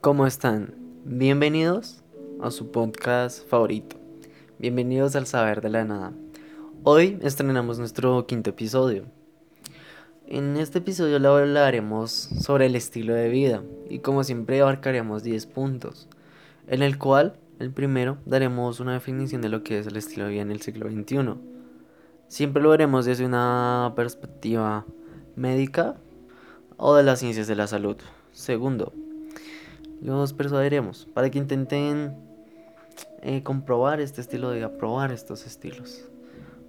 ¿Cómo están? Bienvenidos a su podcast favorito. Bienvenidos al Saber de la Nada. Hoy estrenamos nuestro quinto episodio. En este episodio hablaremos sobre el estilo de vida y como siempre abarcaremos 10 puntos, en el cual el primero daremos una definición de lo que es el estilo de vida en el siglo XXI. Siempre lo veremos desde una perspectiva médica o de las ciencias de la salud. Segundo, los persuadiremos para que intenten eh, comprobar este estilo de probar estos estilos.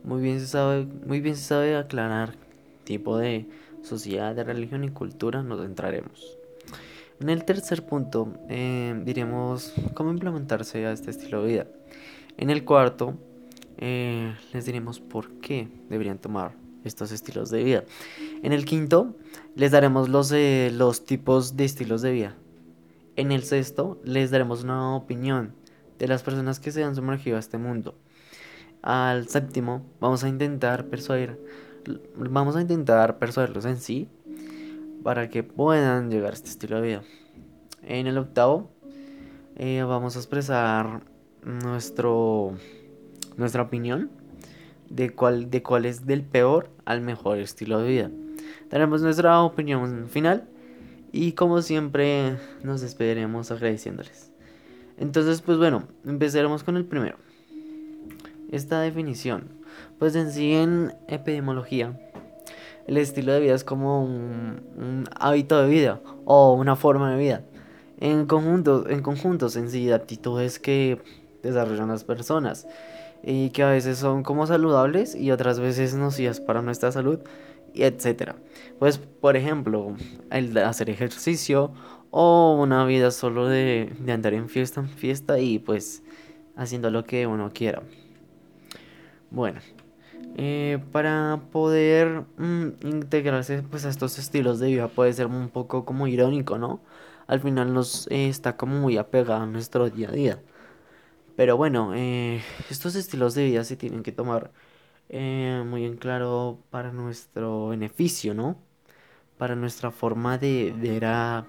Muy bien se sabe, muy bien se sabe aclarar tipo de sociedad, de religión y cultura nos entraremos. En el tercer punto eh, diremos cómo implementarse a este estilo de vida. En el cuarto eh, les diremos por qué deberían tomar estos estilos de vida. En el quinto les daremos los, los tipos de estilos de vida en el sexto les daremos una opinión de las personas que se han sumergido a este mundo. Al séptimo vamos a intentar vamos a intentar persuadirlos en sí para que puedan llegar a este estilo de vida. En el octavo eh, vamos a expresar nuestro, nuestra opinión de cuál, de cuál es del peor al mejor estilo de vida. Daremos nuestra opinión final y como siempre nos despediremos agradeciéndoles. Entonces, pues bueno, empezaremos con el primero. Esta definición. Pues en sí en epidemiología, el estilo de vida es como un, hábito de vida o una forma de vida. En conjunto, en conjuntos en sí, actitudes que desarrollan las personas y que a veces son como saludables y otras veces nocivas para nuestra salud y etcétera. Pues, por ejemplo, el de hacer ejercicio o una vida solo de, andar en fiesta en fiesta y pues haciendo lo que uno quiera. Bueno, eh, para poder mm, integrarse pues a estos estilos de vida puede ser un poco como irónico, ¿no? Al final nos eh, está como muy apegado a nuestro día a día. Pero bueno, eh, estos estilos de vida se tienen que tomar eh, muy en claro para nuestro beneficio, ¿no? Para nuestra forma de ver a,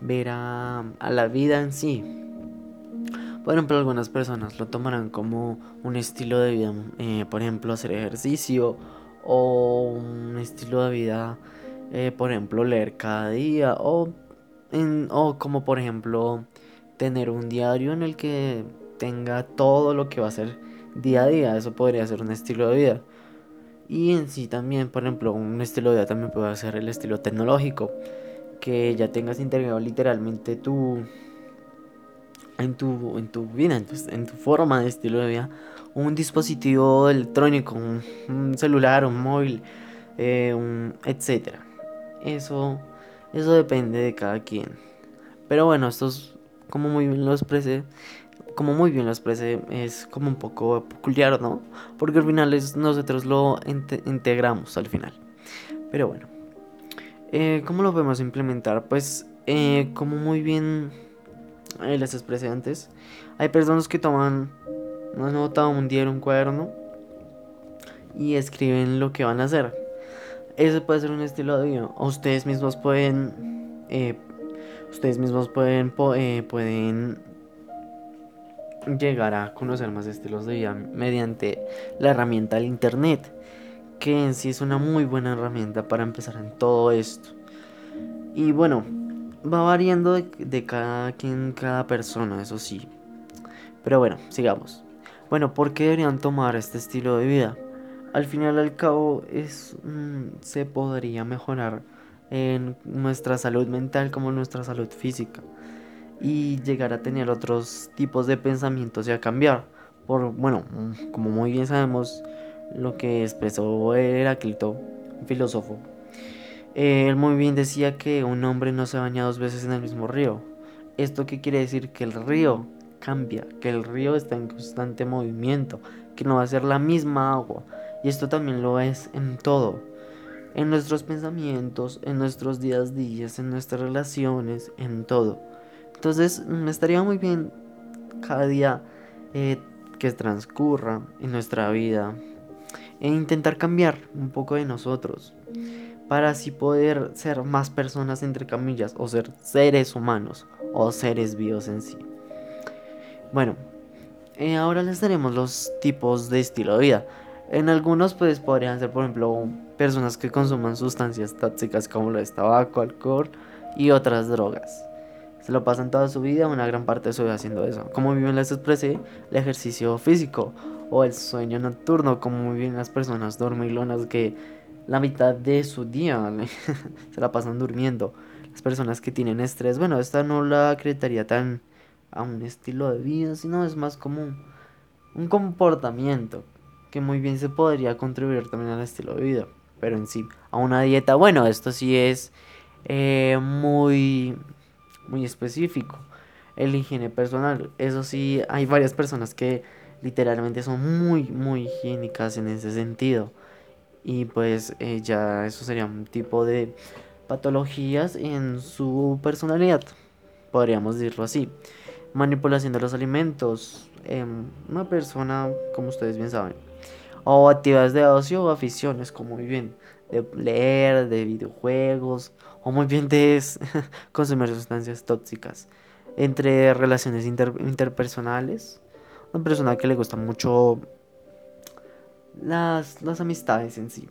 ver a, la vida en sí. Por ejemplo, algunas personas lo tomarán como un estilo de vida, eh, por ejemplo, hacer ejercicio o un estilo de vida, eh, por ejemplo, leer cada día o, o como por ejemplo tener un diario en el que tenga todo lo que va a ser día a día. Eso podría ser un estilo de vida. Y en sí también, por ejemplo, un estilo de vida también puede ser el estilo tecnológico. Que ya tengas integrado literalmente tu, en tu, en tu vida, en tu, en tu forma de estilo de vida, un dispositivo electrónico, un, celular, un móvil, eh, etc. Eso, eso depende de cada quien. Pero bueno, estos, como muy bien lo expresé, como muy bien lo expresé, es como un poco peculiar, ¿no? Porque al final es, nosotros lo integramos al final. Pero bueno, eh, ¿cómo lo podemos implementar? Pues eh, como muy bien eh, les expresé antes, hay personas que toman una nota, un diario, un cuaderno y escriben lo que van a hacer. Ese puede ser un estilo de vida. Ustedes mismos pueden... Eh, ustedes mismos pueden, pueden llegar a conocer más estilos de vida mediante la herramienta del internet, que en sí es una muy buena herramienta para empezar en todo esto. Y bueno, va variando de, cada quien, cada persona, eso sí. Pero bueno, sigamos. Bueno, ¿por qué deberían tomar este estilo de vida? Al final al cabo es mm, se podría mejorar en nuestra salud mental como nuestra salud física y llegar a tener otros tipos de pensamientos y a cambiar. Por, bueno, como muy bien sabemos, lo que expresó Heráclito, un filósofo, él muy bien decía que un hombre no se baña dos veces en el mismo río. ¿Esto qué quiere decir? Que el río cambia, que el río está en constante movimiento, que no va a ser la misma agua. Y esto también lo es en todo. En nuestros pensamientos, en nuestros días días, en nuestras relaciones, en todo. Entonces, me mm, estaría muy bien cada día eh, que transcurra en nuestra vida e intentar cambiar un poco de nosotros. para así poder ser más personas entre camillas o ser seres humanos o seres vivos en sí. Bueno, eh, ahora les daremos los tipos de estilo de vida. En algunos pues podrían ser por ejemplo personas que consuman sustancias tóxicas como lo es tabaco, alcohol y otras drogas. Se lo pasan toda su vida, una gran parte de su vida haciendo eso. Como bien les expresé, el ejercicio físico o el sueño nocturno, como bien las personas dormilonas que la mitad de su día se la pasan durmiendo. Las personas que tienen estrés, bueno, esta no la acreditaría tan a un estilo de vida, sino es más como un, comportamiento que muy bien se podría contribuir también al estilo de vida. Pero en sí, a una dieta, bueno, esto sí es eh, muy, muy específico. El higiene personal, eso sí, hay varias personas que literalmente son muy, muy higiénicas en ese sentido y pues eh, ya eso sería un tipo de patologías en su personalidad, podríamos decirlo así. Manipulación de los alimentos, em, una persona, como ustedes bien saben, o actividades de ocio o aficiones, como muy bien, de leer, de videojuegos, o muy bien de consumir sustancias tóxicas. Entre relaciones interpersonales, una persona que le gusta mucho las, las amistades en sí.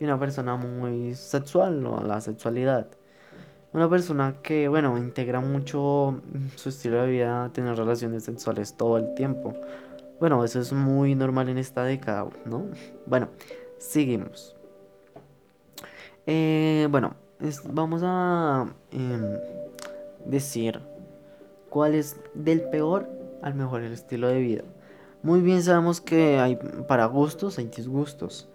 Y una persona muy sexual o la sexualidad. Una persona que, bueno, integra mucho su estilo de vida, tener relaciones sexuales todo el tiempo. Bueno, eso es muy normal en esta década, ¿no? Bueno, seguimos. Eh, bueno, vamos a em, decir cuál es del peor al mejor el estilo de vida. Muy bien sabemos que hay para gustos, hay disgustos.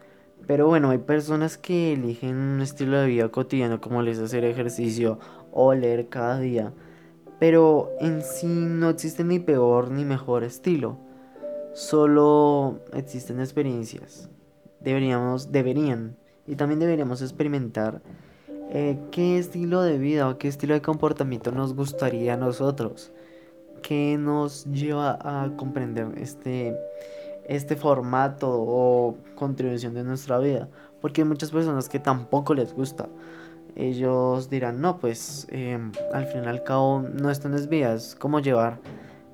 Pero bueno, hay personas que eligen un estilo de vida cotidiano como les hacer ejercicio o leer cada día. Pero en sí no existe ni peor ni mejor estilo. Solo existen experiencias. Deberíamos, deberían. Y también deberíamos experimentar eh, qué estilo de vida o qué estilo de comportamiento nos gustaría a nosotros que nos lleva a comprender este, este formato o contribución de nuestra vida. Porque hay muchas personas que tampoco les gusta. Ellos dirán, no, pues em, al fin y al cabo no están desvías. como llevar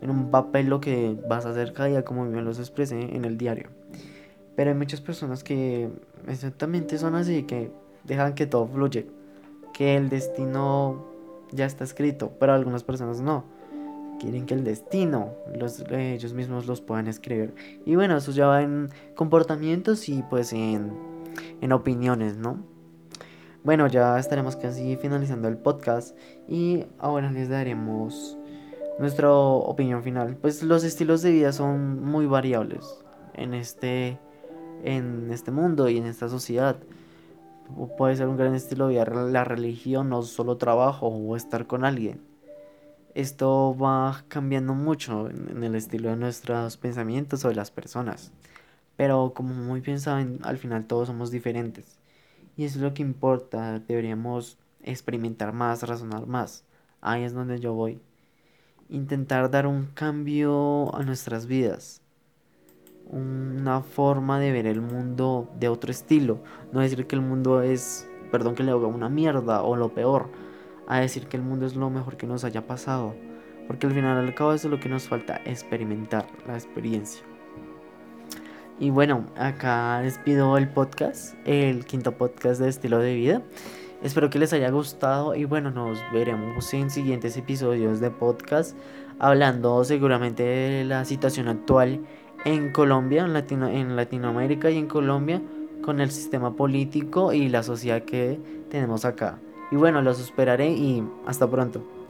en un papel lo que vas a hacer cada día, como bien los expresé en el diario. Pero hay muchas personas que exactamente son así, que dejan que todo fluye, que el destino ya está escrito, pero algunas personas no quieren que el destino los, ellos mismos los puedan escribir. Y bueno, eso ya va en comportamientos y pues en, en opiniones, ¿no? Bueno, ya estaremos casi finalizando el podcast y ahora les daremos nuestra opinión final. Pues los estilos de vida son muy variables en este, en este mundo y en esta sociedad. Puede ser un gran estilo de vida la religión, no solo trabajo o estar con alguien esto va cambiando mucho en, el estilo de nuestros pensamientos o de las personas. Pero como muy bien saben, al final todos somos diferentes. Y eso es lo que importa. Deberíamos experimentar más, razonar más. Ahí es donde yo voy. Intentar dar un cambio a nuestras vidas. Una forma de ver el mundo de otro estilo. No decir que el mundo es, perdón que le haga una mierda o lo peor a decir que el mundo es lo mejor que nos haya pasado. Porque al final al cabo eso es lo que nos falta, experimentar la experiencia. Y bueno, acá despido el podcast, el quinto podcast de estilo de vida. Espero que les haya gustado y bueno, nos veremos en siguientes episodios de podcast hablando seguramente de la situación actual en Colombia, en, Latino, en Latinoamérica y en Colombia con el sistema político y la sociedad que tenemos acá. Y bueno, los esperaré y hasta pronto.